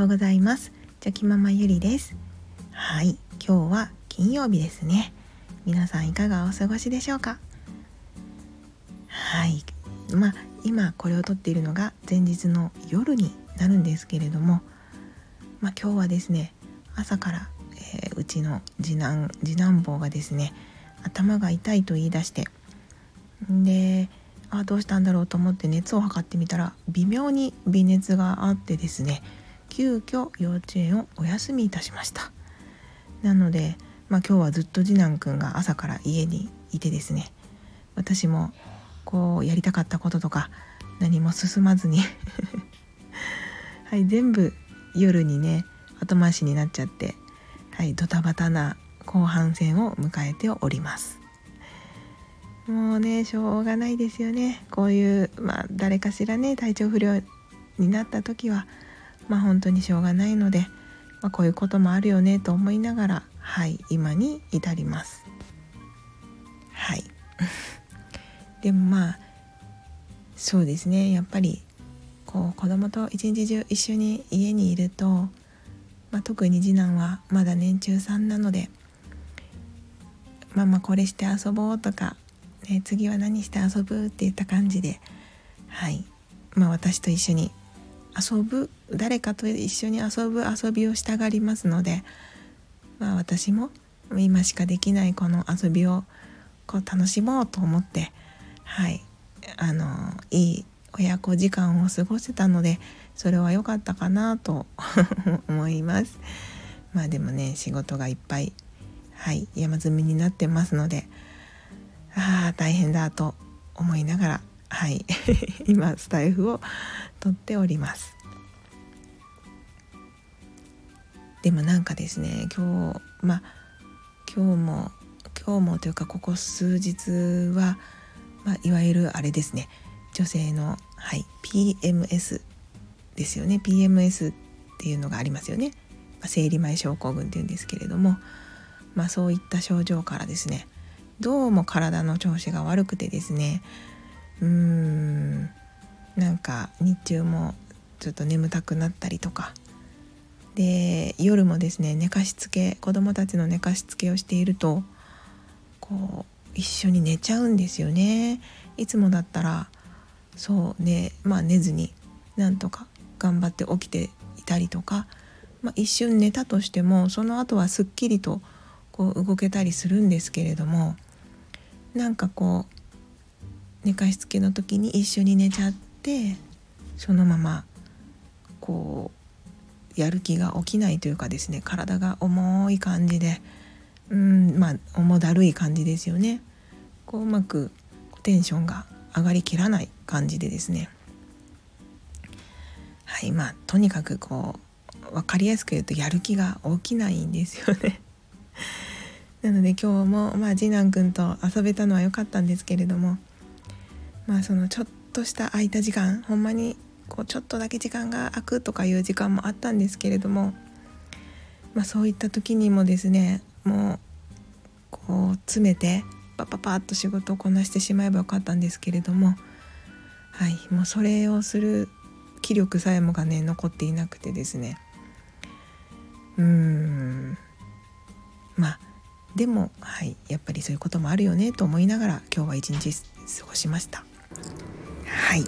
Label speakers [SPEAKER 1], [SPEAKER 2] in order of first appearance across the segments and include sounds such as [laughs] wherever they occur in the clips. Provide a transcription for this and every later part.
[SPEAKER 1] ようございます。チョキママゆりです。はい今日は金曜日ですね。皆さんいかがお過ごしでしょうか？はいまあ今これを撮っているのが前日の夜になるんですけれどもまあ今日はですね朝から、えー、うちの次男次男坊がですね頭が痛いと言い出してであどうしたんだろうと思って熱を測ってみたら微妙に微熱があってですね急遽幼稚園をお休みいたしました。なので、まあ、今日はずっと次男くんが朝から家にいてですね私もこうやりたかったこととか何も進まずに [laughs] はい全部夜にね後回しになっちゃってはいドタバタな後半戦を迎えております。もうねしょうがないですよね。こういうまあ誰かしらね体調不良になった時はまあ本当にしょうがないので、まあ、こういうこともあるよねと思いながらはい今に至ります。はい。[laughs] でもまあそうですね。やっぱりこう子供と一日中一緒に家にいると、まあ、特に次男はまだ年中さんなので「ママこれして遊ぼう」とかね、次は何して遊ぶって言った感じではい。まあ私と一緒に遊ぶ誰かと一緒に遊ぶ遊びをしたがりますのでまあ私も今しかできないこの遊びをこう楽しもうと思ってはいあのいい親子時間を過ごせたのでそれは良かったかなと [laughs] 思います。まあでもね仕事がいっぱいはい山積みになってますのでああ大変だと思いながらはい [laughs] 今スタイフを撮っております。でもなんかですね今日まあ今日も今日もというかここ数日は、まあ、いわゆるあれですね女性の、はい、PMS ですよね。PMS っていうのがありますよね、まあ、生理前症候群っていうんですけれども、まあ、そういった症状からですねどうも体の調子が悪くてですねうーんなんか日中もちょっと眠たくなったりとかで夜もですね寝かしつけ子供たちの寝かしつけをしているとこう一緒に寝ちゃうんですよね。いつもだったらそうねまあ寝ずになんとか頑張って起きていたりとか、まあ、一瞬寝たとしてもその後はすっきりとこう動けたりするんですけれどもなんかこう寝かしつけの時に一緒に寝ちゃってそのままこうやる気が起きないというかですね体が重い感じでうんまあ重だるい感じですよね。こううまくテンションが上がりきらない感じでですね。はいまあとにかくこう分かりやすく言うとやる気が起きないんですよね。[laughs] なので今日も、まあ、次男くんと遊べたのは良かったんですけれどもまあそのちょっとした空いた時間ほんまにこうちょっとだけ時間が空くとかいう時間もあったんですけれども、まあ、そういった時にもですねもうこう詰めてパパパッと仕事をこなしてしまえばよかったんですけれどもはいもうそれをする気力さえもがね残っていなくてですね。うーん。まあでもはいやっぱりそういうこともあるよねと思いながら今日は一日過ごしました。はい。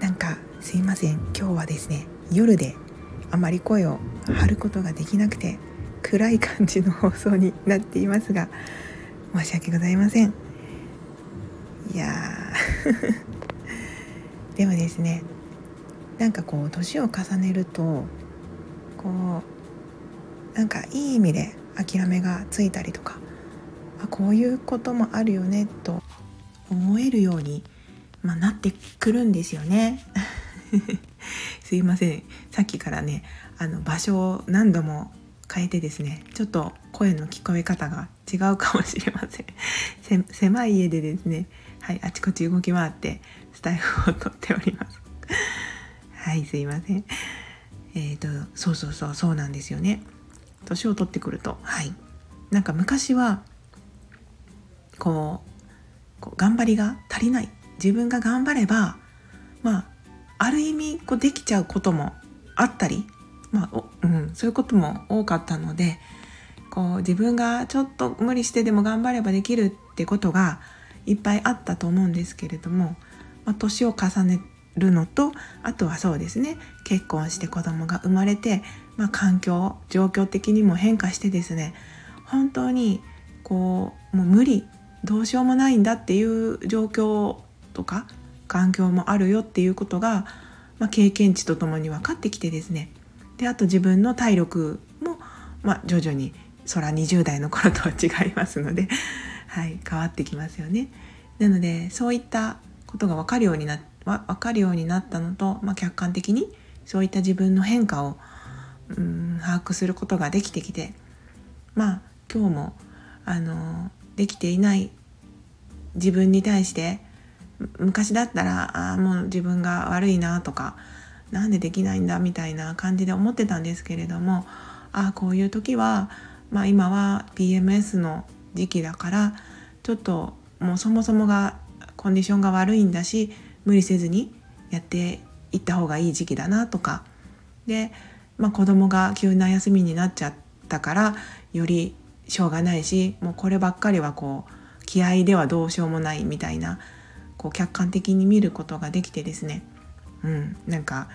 [SPEAKER 1] なんかすいません。今日はですね夜であまり声を張ることができなくて暗い感じの放送になっていますが申し訳ございません。いや [laughs] でもですねなんかこう年を重ねるとこうなんかいい意味で諦めがついたりとかあこういうこともあるよねと思えるように、まあ、なってくるんですよね。すいません。さっきからねあの場所を何度も変えてですねちょっと声の聞こえ方が違うかもしれません。[laughs] 狭い家でですねはいあちこち動き回ってスタイフを撮っております。[laughs] はいすいません。えっ、ー、とそうそうそうそうなんですよね。年を取ってくるとはい。なんか昔はこうこう頑張りが足りない。自分が頑張ればまあある意味こうできちゃうこともあったりまあうん、そういうことも多かったのでこう自分がちょっと無理してでも頑張ればできるってことがいっぱいあったと思うんですけれども、まあ、年を重ねるのとあとはそうですね結婚して子供が生まれて、まあ、環境状況的にも変化してですね本当にこうもう無理どうしようもないんだっていう状況とか環境もあるよっていうことが、まあ、経験値とともに分かってきてですねであと自分の体力も、まあ、徐々にそら20代の頃とは違いますので、はい、変わってきますよね。なのでそういったことが分かるようにな分かるようになったのと、まあ、客観的にそういった自分の変化をうん把握することができてきてまあ今日もあのできていない自分に対して昔だったらあもう自分が悪いなとかなんでできないんだみたいな感じで思ってたんですけれどもあこういう時は、まあ、今は PMS の時期だからちょっともうそもそもがコンディションが悪いんだし無理せずにやっていった方がいい時期だなとか。で、まあ、子供が急な休みになっちゃったからよりしょうがないしもうこればっかりはこう気合ではどうしようもないみたいなこう客観的に見ることができてですね、うん、なんか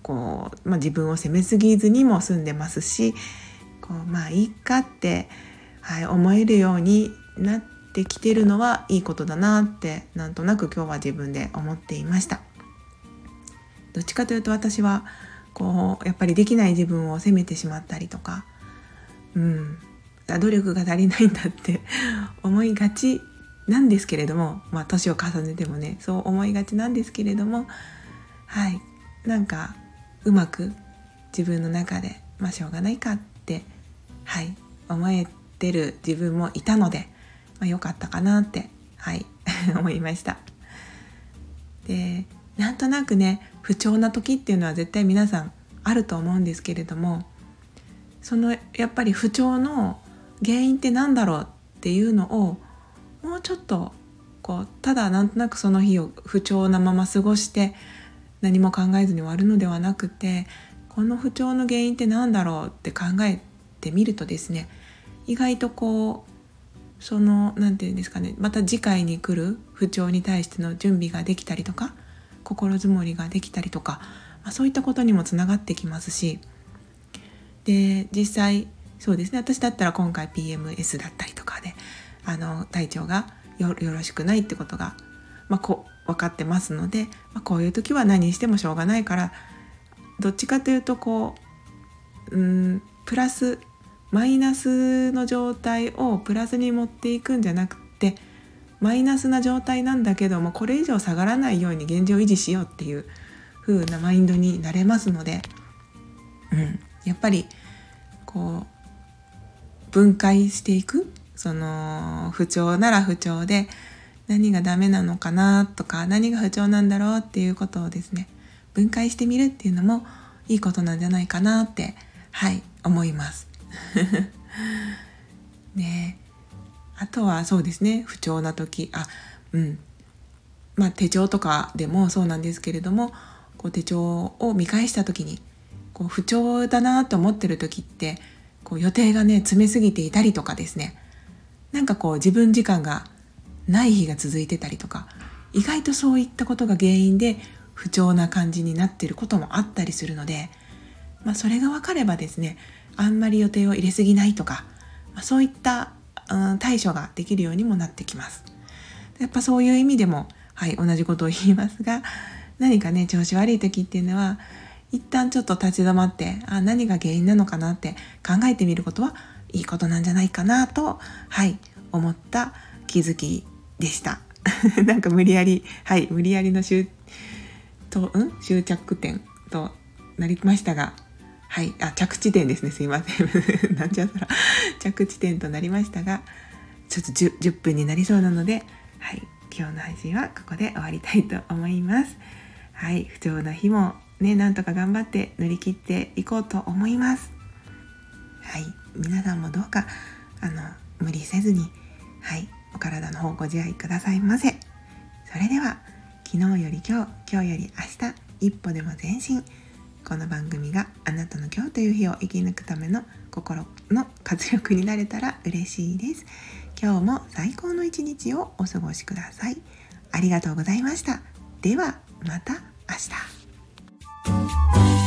[SPEAKER 1] こう、まあ、自分を責めすぎずにも済んでますしこうまあいいかって、はい、思えるようになってきてるのはいいことだなってなんとなく今日は自分で思っていました。どっちかというと私はこうやっぱりできない自分を責めてしまったりとか、うん、努力が足りないんだって思いがちなんですけれどもまあ年を重ねてもねそう思いがちなんですけれどもはいなんかうまく自分の中でまあしょうがないかってはい思えてる自分もいたので、まあ、よかったかなってはい [laughs] 思いました。でなんとなくね不調な時っていうのは絶対皆さんあると思うんですけれどもそのやっぱり不調の原因って何だろうっていうのをもうちょっとこうただなんとなくその日を不調なまま過ごして何も考えずに終わるのではなくてこの不調の原因って何だろうって考えてみるとですね意外とこうその何て言うんですかねまた次回に来る不調に対しての準備ができたりとか心づもりができたりとか、まあ、そういったことにもつながってきますしで実際そうですね私だったら今回 PMS だったりとかあの体調がよろしくないってことが、まあ、こ分かってますので、まあ、こういう時は何してもしょうがないからどっちかというとこううんプラスマイナスの状態をプラスに持っていくんじゃなくてマイナスな状態なんだけどもこれ以上下がらないように現状維持しようっていう風なマインドになれますので、うん、やっぱりこう分解していくその不調なら不調で何がダメなのかなとか何が不調なんだろうっていうことをですね分解してみるっていうのもいいことなんじゃないかなってはい思います。[laughs] ねあとはそうですね不調な時あうん。まあ手帳とかでもそうなんですけれどもこう手帳を見返した時にこう不調だなと思ってる時ってこう予定がね詰めすぎていたりとかですねなんかこう自分時間がない日が続いてたりとか意外とそういったことが原因で不調な感じになってることもあったりするので、まあ、それが分かればですねあんまり予定を入れすぎないとか、まあ、そういった、うん、対処ができるようにもなってきます。やっぱそういう意味でも、はい、同じことを言いますが何かね調子悪い時っていうのは一旦ちょっと立ち止まってあ何が原因なのかなって考えてみることはいいことなんじゃないかなと、はい、思った気づきでした。[laughs] なんか無理やり、はい、無理やりの終と、うん？終着点となりましたが、はい、あ、着地点ですね。すいません。[laughs] なんちゃったら、着地点となりましたが、ちょっと 10, 10分になりそうなので、はい、今日の配信はここで終わりたいと思います。はい、不調な日もね、なんとか頑張って乗り切っていこうと思います。はい、皆さんもどうか、あの、無理せずに、はい、お体の方ご自愛くださいませ。それでは昨日より今日今日より明日一歩でも前進。この番組があなたの今日という日を生き抜くための心の活力になれたら嬉しいです。今日も最高の一日をお過ごしください。ありがとうございました。ではまた明日。